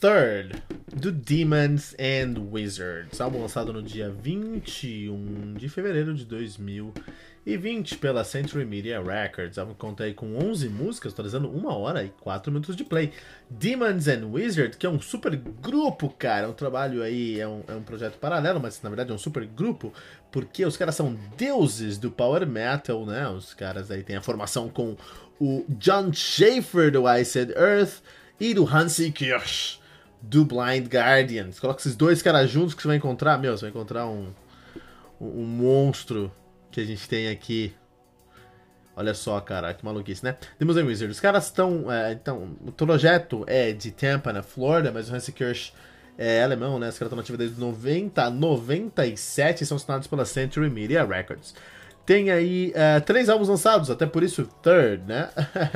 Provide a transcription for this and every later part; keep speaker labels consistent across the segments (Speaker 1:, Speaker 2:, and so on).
Speaker 1: Third, do Demons and Wizards, álbum lançado no dia 21 de fevereiro de 2020 pela Century Media Records. Álbum conta aí com 11 músicas, totalizando 1 hora e 4 minutos de play. Demons and Wizards, que é um super grupo, cara, é um trabalho aí, é um, é um projeto paralelo, mas na verdade é um super grupo, porque os caras são deuses do power metal, né? Os caras aí têm a formação com o John Schaefer do Iced Earth e do Hansi Kirsch do Blind Guardian. Você coloca esses dois caras juntos que você vai encontrar, meu, você vai encontrar um, um, um monstro que a gente tem aqui. Olha só, cara, que maluquice, né? Demons and Wizards. Os caras estão. É, então, o projeto é de Tampa, na Flórida, mas o Hansi Kirsch é alemão, né? Os caras estão nativos desde 90 a 97 e são assinados pela Century Media Records tem aí uh, três álbuns lançados, até por isso Third, né?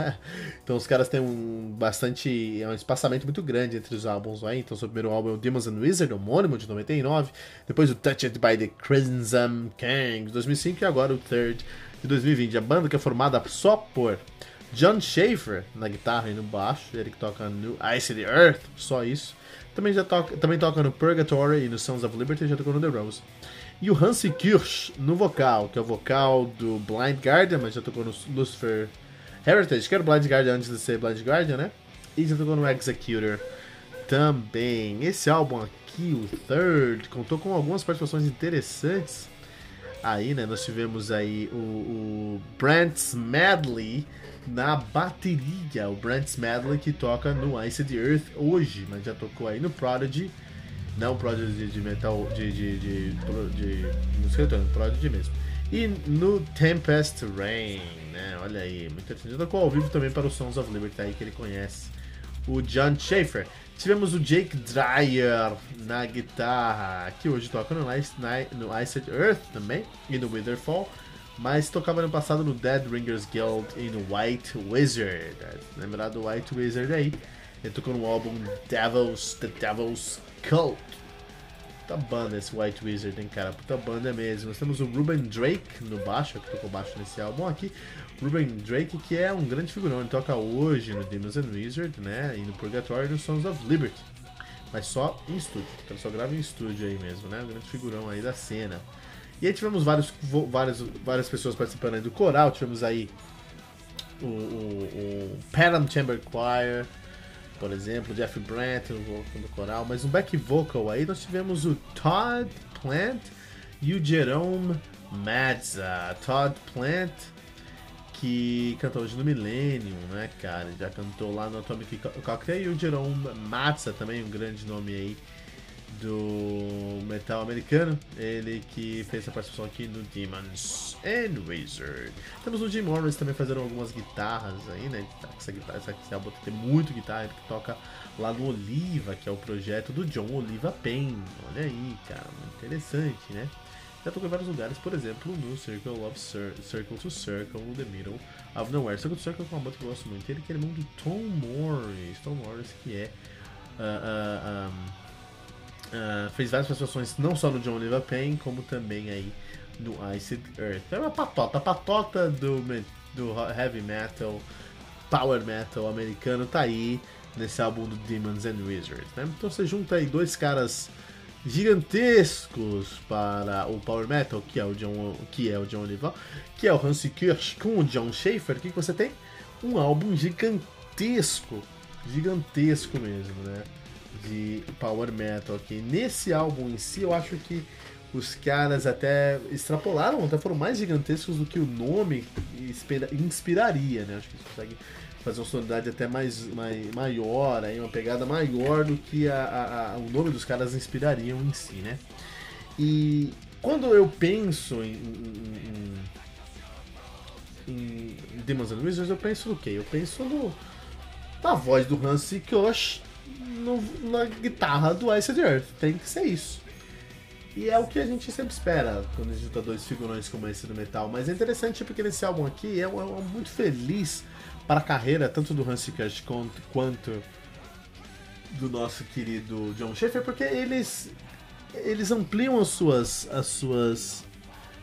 Speaker 1: então os caras têm um bastante. É um espaçamento muito grande entre os álbuns aí. Então, o primeiro álbum é o Demons and Wizard, homônimo de 99. Depois o Touched by the Crimson King de 2005 e agora o Third de 2020. A banda que é formada só por John Schaefer na guitarra e no baixo, ele que toca no Ice the Earth, só isso. Também, já toca, também toca no Purgatory e no Sons of Liberty, já tocou no The Rose. E o Hansi Kirsch no vocal, que é o vocal do Blind Guardian, mas já tocou no Lucifer Heritage, que era o Blind Guardian antes de ser Blind Guardian, né? E já tocou no Executor também. Esse álbum aqui, o Third, contou com algumas participações interessantes. Aí, né, nós tivemos aí o, o Brent Smedley na bateria. O Brent Smedley que toca no Ice the Earth hoje, mas já tocou aí no Prodigy não Prodigy de metal, de, de, de, de, música eletrônica, Prodigy mesmo. E no Tempest Rain, né? Olha aí, muito interessante. Tocou ao vivo também para o Sons of Liberty, aí que ele conhece. O John Schaefer. Tivemos o Jake Dreyer na guitarra, que hoje toca no, Ice, no Iced Earth também, e no Witherfall, mas tocava no passado no Dead Ringers Guild e no White Wizard. Lembrar do White Wizard aí? Ele tocou no álbum Devils, The Devil's Cult. Puta banda esse White Wizard, hein, cara? Puta banda mesmo. Nós temos o Ruben Drake no baixo, que tocou baixo nesse álbum aqui. Ruben Drake, que é um grande figurão. Ele toca hoje no Demons and Wizard, né? E no Purgatory no Sons of Liberty. Mas só em estúdio. Então só grava em estúdio aí mesmo, né? Um grande figurão aí da cena. E aí tivemos vários, várias, várias pessoas participando aí do coral. Tivemos aí o, o, o Chamber Choir por exemplo, Jeff Brandt no do coral, mas no back vocal aí nós tivemos o Todd Plant e o Jerome Mazza. Todd Plant, que cantou hoje no Millennium, né, cara? Já cantou lá no Atomic Cocktail. E o Jerome Mazza, também um grande nome aí do metal americano, ele que fez a participação aqui no Demons and Wizard. Temos o Jim Morris também fazendo algumas guitarras aí, né? Essa guitarra, essa, álbum tem muito guitarra, ele que toca lá no Oliva, que é o projeto do John Oliva Payne. Olha aí, cara, interessante, né? Já tocou em vários lugares, por exemplo, no Circle of Cir Circle to Circle, no The Middle of Nowhere. Circle to Circle é uma banda que eu gosto muito. Ele que é irmão do Tom Morris. Tom Morris, que é. Uh, uh, um, Uh, fez várias participações não só no John Payne, como também aí no Iced Earth. É uma patota, a patota do, do heavy metal, power metal americano tá aí nesse álbum do Demons and Wizards. Né? Então você junta aí dois caras gigantescos para o power metal, que é o John, que é o John Oliver, que é o Hansi Kirsch com o John Schaefer, que você tem? Um álbum gigantesco, gigantesco mesmo, né? De power metal aqui. Nesse álbum em si, eu acho que os caras até extrapolaram, até foram mais gigantescos do que o nome inspiraria, né? Acho que eles conseguem fazer uma sonoridade até mais, mais maior, aí, uma pegada maior do que a, a, a, o nome dos caras inspirariam em si, né? E quando eu penso em, em, em, em Demons and Wizards, eu penso no quê? Eu penso no, na voz do Hansi Kosh no, na guitarra do Ice Earth. Tem que ser isso. E é o que a gente sempre espera quando a gente junta dois figurões como esse do metal. Mas é interessante porque nesse álbum aqui é um, é um muito feliz para a carreira, tanto do Hansi Kush quanto do nosso querido John Schaefer, porque eles eles ampliam as suas as suas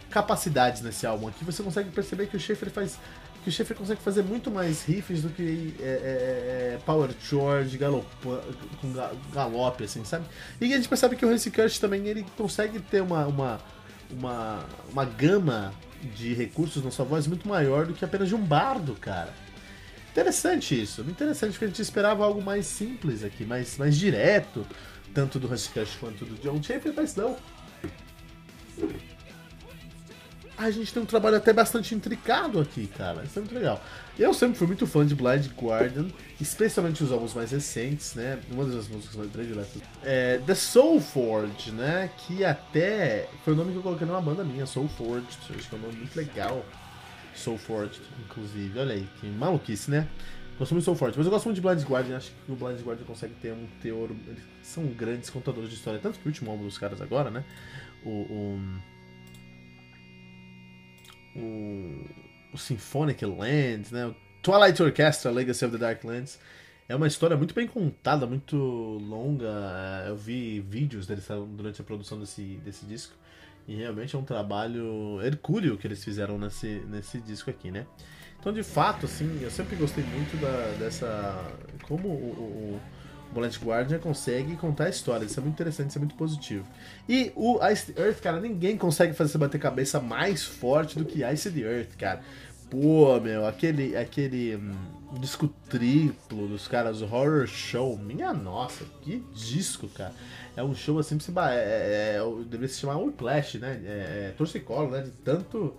Speaker 1: capacidades nesse álbum aqui. Você consegue perceber que o Schaefer faz que o Schaefer consegue fazer muito mais riffs do que é, é, é Power Chord, galopa, com galope, assim, sabe? E a gente percebe que o Hansi Kush também ele consegue ter uma, uma, uma, uma gama de recursos na sua voz muito maior do que apenas de um bardo, cara. Interessante isso, interessante porque a gente esperava algo mais simples aqui, mais, mais direto, tanto do Hansi Kush quanto do John Schaefer, mas não a gente tem um trabalho até bastante intricado aqui, cara. Isso é muito legal. Eu sempre fui muito fã de Blind Guardian, especialmente os álbuns mais recentes, né? Uma das músicas mais prediletas. É The Soul Forge, né? Que até foi o nome que eu coloquei numa banda minha, Soul Forge. Acho que é um nome muito legal. Soul Forge, inclusive. Olha aí, que maluquice, né? Gosto muito de Soul Forge, mas eu gosto muito de Blind Guardian. Acho que o Blind Guardian consegue ter um teor. Eles são grandes contadores de história, tanto que o último álbum dos caras agora, né? o, o o, o Symphonic Lands, né? O Twilight Orchestra, Legacy of the Dark Lands. É uma história muito bem contada, muito longa. Eu vi vídeos deles durante a produção desse, desse disco. E realmente é um trabalho hercúleo que eles fizeram nesse, nesse disco aqui, né? Então, de fato, assim, eu sempre gostei muito da, dessa. Como o, o Bullet Guardian consegue contar a história. Isso é muito interessante, isso é muito positivo. E o Ice the Earth, cara, ninguém consegue fazer você bater cabeça mais forte do que Ice the Earth, cara. Pô, meu, aquele, aquele hum, disco triplo dos caras, Horror Show, minha nossa, que disco, cara. É um show assim, é, é, é, deveria se chamar Whiplash, né? É, é torcicolo, né? De tanto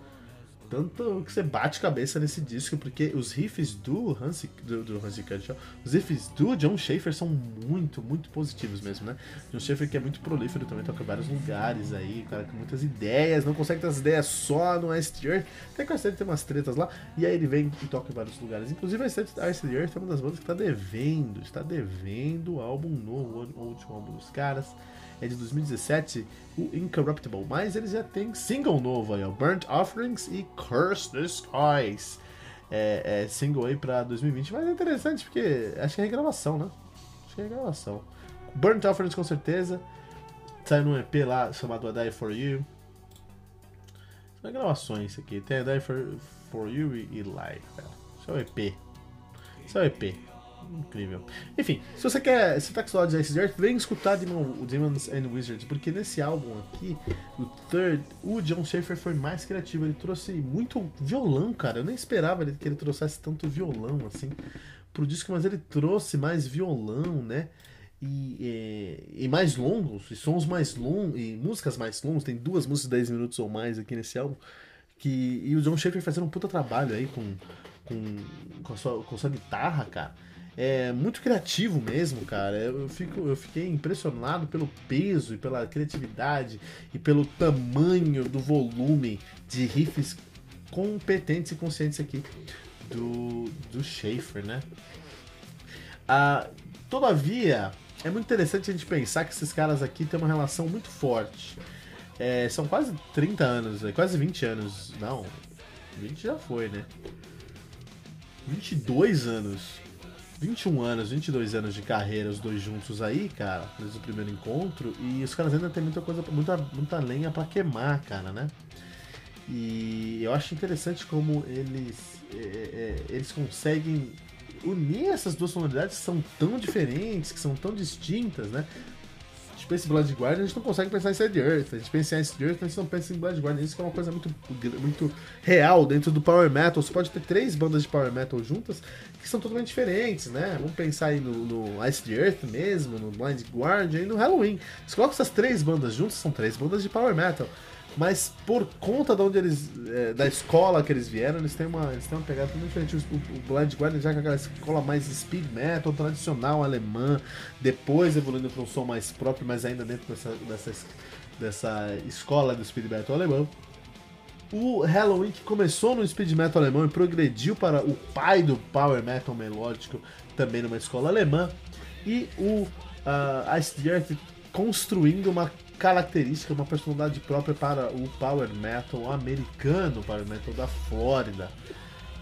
Speaker 1: tanto que você bate cabeça nesse disco, porque os riffs do Hansi, do, do Hansi Kutscher, os riffs do John Schaefer são muito, muito positivos mesmo, né? John Schaefer que é muito prolífero também, toca em vários lugares aí, cara com muitas ideias, não consegue ter as ideias só no Ice the Earth, até que a tem umas tretas lá, e aí ele vem e toca em vários lugares. Inclusive Ice the Earth é uma das bandas que está devendo, está devendo álbum novo, o último álbum dos caras é de 2017, o Incorruptible. Mas eles já têm single novo aí, ó, Burnt Offerings e Curse the Skies. É, é single aí pra 2020, mas é interessante porque acho que é regravação, né? Acho que é regravação. Burnt Offerings com certeza. Saiu num EP lá chamado A Die For You. São gravações aqui. Tem A Die For, for You e, e cara. Isso é o EP. Isso é o EP incrível. Enfim, se você quer, se tá com saudade de Ice Earth, vem escutar Demon, Demons and Wizards, porque nesse álbum aqui, o Third, o John Schaefer foi mais criativo. Ele trouxe muito violão, cara. Eu nem esperava que ele trouxesse tanto violão assim pro disco, mas ele trouxe mais violão, né? E, e, e, mais longos, e sons mais longos, e músicas mais longas. Tem duas músicas de 10 minutos ou mais aqui nesse álbum. Que, e o John Schaefer fazendo um puta trabalho aí com, com, com, a, sua, com a sua guitarra, cara é muito criativo mesmo, cara. Eu, fico, eu fiquei impressionado pelo peso e pela criatividade e pelo tamanho do volume de riffs competentes e conscientes aqui do, do Schaefer, né? Ah, todavia, é muito interessante a gente pensar que esses caras aqui têm uma relação muito forte. É, são quase 30 anos, é, quase 20 anos. Não, 20 já foi, né? 22 anos 21 anos, 22 anos de carreira, os dois juntos aí, cara, desde o primeiro encontro, e os caras ainda tem muita coisa, muita, muita lenha para queimar, cara, né? E eu acho interessante como eles, é, é, eles conseguem unir essas duas sonoridades que são tão diferentes, que são tão distintas, né? Pensa em Blood Guardian, a gente não consegue pensar em Side Earth. A gente pensa em Ice Earth, a gente não pensa em Blood Guardian. Isso é uma coisa muito, muito real dentro do Power Metal. Você pode ter três bandas de Power Metal juntas que são totalmente diferentes, né? Vamos pensar aí no, no Ice Earth mesmo, no Blind Guardian e no Halloween. Você coloca essas três bandas juntas, são três bandas de Power Metal mas por conta de onde eles, é, da escola que eles vieram, eles têm uma, eles têm uma pegada muito diferente. O, o Blind Guardian já é aquela escola mais speed metal, tradicional alemã, depois evoluindo para um som mais próprio, mas ainda dentro dessa, dessa, dessa escola do speed metal alemão. O Halloween que começou no speed metal alemão e progrediu para o pai do power metal melódico, também numa escola alemã. E o uh, Ice Earth construindo uma característica, uma personalidade própria para o power metal americano, power metal da Flórida,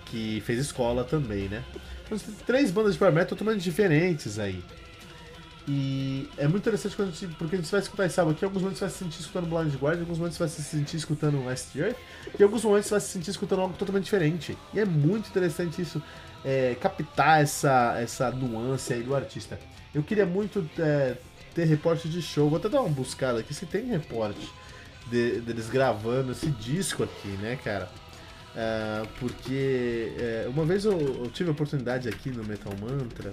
Speaker 1: que fez escola também, né? Então, tem três bandas de power metal totalmente diferentes aí. E é muito interessante quando a gente, porque a gente vai escutar esse álbum aqui, alguns momentos você vai se sentir escutando Blind Guardian, alguns momentos você vai se sentir escutando Last Year, e alguns momentos você vai se sentir escutando algo totalmente diferente. E é muito interessante isso, é, captar essa, essa nuance aí do artista. Eu queria muito é, ter reporte de show. Vou até dar uma buscada aqui se tem reporte de, deles gravando esse disco aqui, né, cara? Uh, porque uh, uma vez eu, eu, tive a oportunidade aqui no Metal Mantra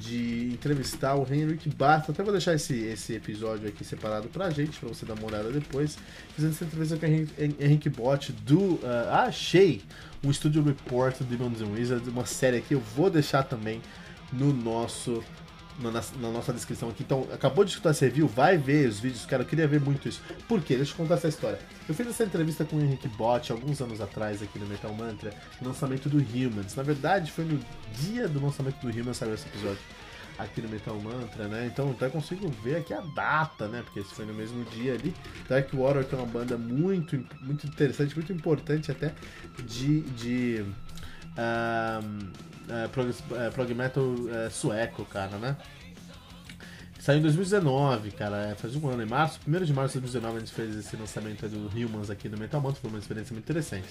Speaker 1: de entrevistar o Henrik Basta. Até vou deixar esse, esse episódio aqui separado pra gente, pra você dar uma olhada depois. Fazendo essa entrevista com o Henrik Bott do. Uh, achei um Studio Report do Demons and Wizards, uma série aqui. Eu vou deixar também no nosso na, na, nossa descrição aqui. Então, acabou de escutar esse review, vai ver os vídeos, cara. Eu queria ver muito isso. Por quê? Deixa eu contar essa história. Eu fiz essa entrevista com o Henrique Bott alguns anos atrás aqui no Metal Mantra, no lançamento do Humans. Na verdade, foi no dia do lançamento do Humans saiu esse episódio aqui no Metal Mantra, né? Então até consigo ver aqui a data, né? Porque esse foi no mesmo dia ali. Dark Water, que é uma banda muito, muito interessante, muito importante até de. de um, é, prog, é, prog metal é, sueco, cara, né? Saiu em 2019, cara, é, faz um ano, em março, 1 de março de 2019 a gente fez esse lançamento do Humans aqui no Metal Mantra, foi uma experiência muito interessante.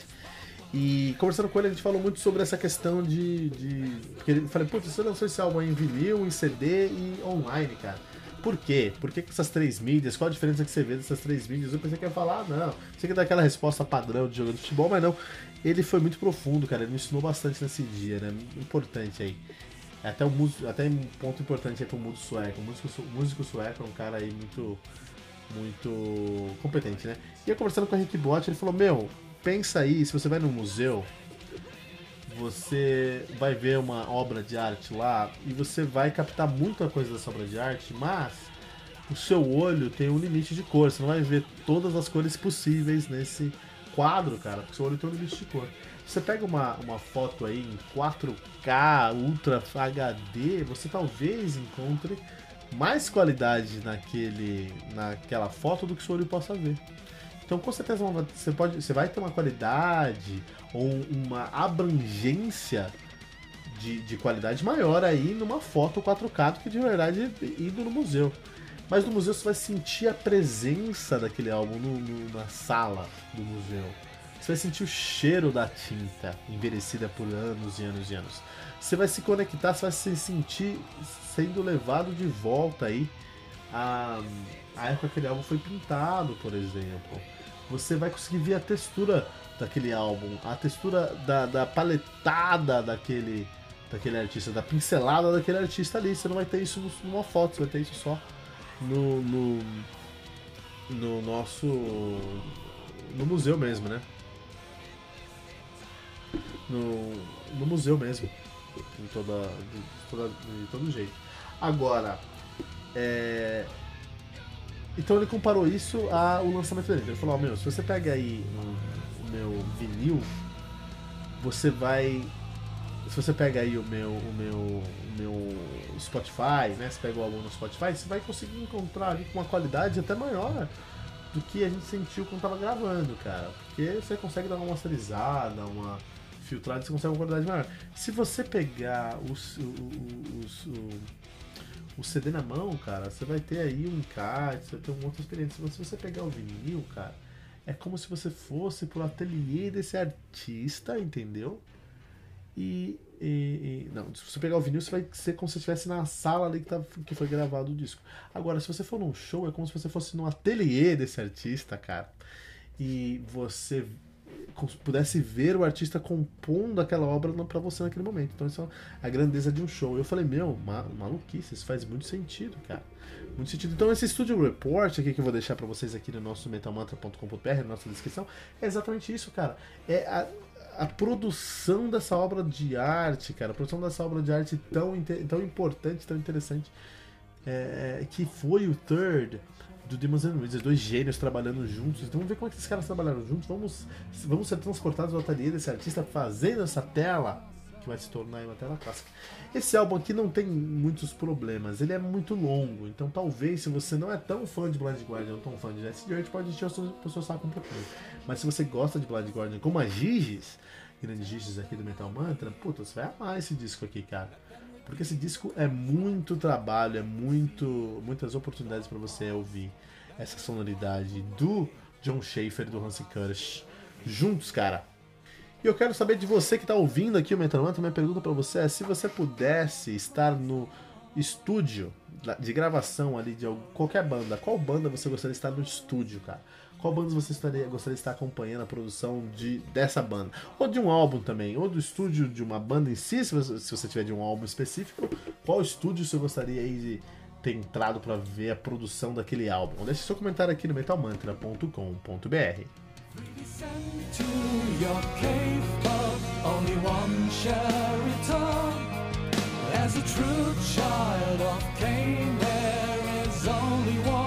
Speaker 1: E conversando com ele, a gente falou muito sobre essa questão de. de porque ele falei, putz, você lançou esse álbum em vinil, em CD e online, cara. Por quê? Por que essas três mídias? Qual a diferença que você vê dessas três mídias? Eu pensei que ia falar, ah, não. Você quer dar aquela resposta padrão de jogo de futebol, mas não ele foi muito profundo, cara. Ele me ensinou bastante nesse dia, né? Importante aí. Até, o músico, até um ponto importante aí pro músico sueco. O músico, músico sueco é um cara aí muito, muito competente, né? E eu conversando com o Henrique Bott, ele falou: Meu, pensa aí, se você vai no museu, você vai ver uma obra de arte lá e você vai captar muita coisa dessa obra de arte, mas o seu olho tem um limite de cor. Você não vai ver todas as cores possíveis nesse quadro, cara, porque seu olho tem um limite de cor. Você pega uma, uma foto aí em 4K, Ultra HD, você talvez encontre mais qualidade naquele, naquela foto do que seu olho possa ver. Então, com certeza, você, pode, você vai ter uma qualidade ou uma abrangência de, de qualidade maior aí numa foto 4K do que de verdade indo no museu. Mas no museu você vai sentir a presença daquele álbum no, no, na sala do museu. Você vai sentir o cheiro da tinta envelhecida por anos e anos e anos. Você vai se conectar, você vai se sentir sendo levado de volta aí a, a época que aquele álbum foi pintado, por exemplo. Você vai conseguir ver a textura daquele álbum, a textura da, da paletada daquele, daquele artista, da pincelada daquele artista ali. Você não vai ter isso numa foto, você vai ter isso só no, no, no nosso. no museu mesmo, né? No, no museu mesmo. De, toda, de, toda, de todo jeito. Agora, é... então ele comparou isso ao lançamento dele. Ele falou: oh, meu, se você pega aí o, meu vinil, você vai se você pega aí o meu, o meu, o meu Spotify, né? Você pega o álbum no Spotify, você vai conseguir encontrar ali com uma qualidade até maior do que a gente sentiu quando tava gravando, cara. Porque você consegue dar uma masterizada, uma filtrada, você consegue uma qualidade maior. Se você pegar o, o, o, o, CD na mão, cara, você vai ter aí um encarte, você vai ter uma outra experiência. Mas se você pegar o vinil, cara, é como se você fosse pro ateliê desse artista, entendeu? E, e, e, não, se você pegar o vinil, você vai ser como se estivesse na sala ali que, tá, que foi gravado o disco. Agora, se você for num show, é como se você fosse num ateliê desse artista, cara. E você pudesse ver o artista compondo aquela obra para você naquele momento. Então, isso é a grandeza de um show. Eu falei, meu, maluquice, isso faz muito sentido, cara. Muito sentido. Então, esse Studio Report aqui que eu vou deixar para vocês aqui no nosso metalmantra.com.br, na nossa descrição, é exatamente isso, cara. É a, a produção dessa obra de arte, cara, a produção dessa obra de arte tão, tão importante, tão interessante, é, é, que foi o Third do Demons and Wizards, dois gênios trabalhando juntos. Então vamos ver como é que esses caras trabalharam juntos. Vamos, vamos ser transportados ao ateliê desse artista fazendo essa tela que vai se tornar uma tela clássica. Esse álbum aqui não tem muitos problemas, ele é muito longo, então talvez se você não é tão fã de Blind Guardian ou tão fã de Jesse Dirt, pode encher o seu, o seu saco um pouquinho. Mas se você gosta de Blind Guardian, como a Giges, grandes Giges aqui do Metal Mantra, puta, você vai amar esse disco aqui, cara. Porque esse disco é muito trabalho, é muito muitas oportunidades para você ouvir essa sonoridade do John Schaefer do Hansi Kirsch juntos, cara. E eu quero saber de você que está ouvindo aqui o Metal Mantra, minha pergunta para você é se você pudesse estar no estúdio de gravação ali de qualquer banda, qual banda você gostaria de estar no estúdio, cara? Qual banda você estaria, gostaria de estar acompanhando a produção de, dessa banda? Ou de um álbum também, ou do estúdio de uma banda em si, se você, se você tiver de um álbum específico, qual estúdio você gostaria de ter entrado para ver a produção daquele álbum? Deixe seu comentário aqui no metalmantra.com.br. As a true child of Cain, there is only one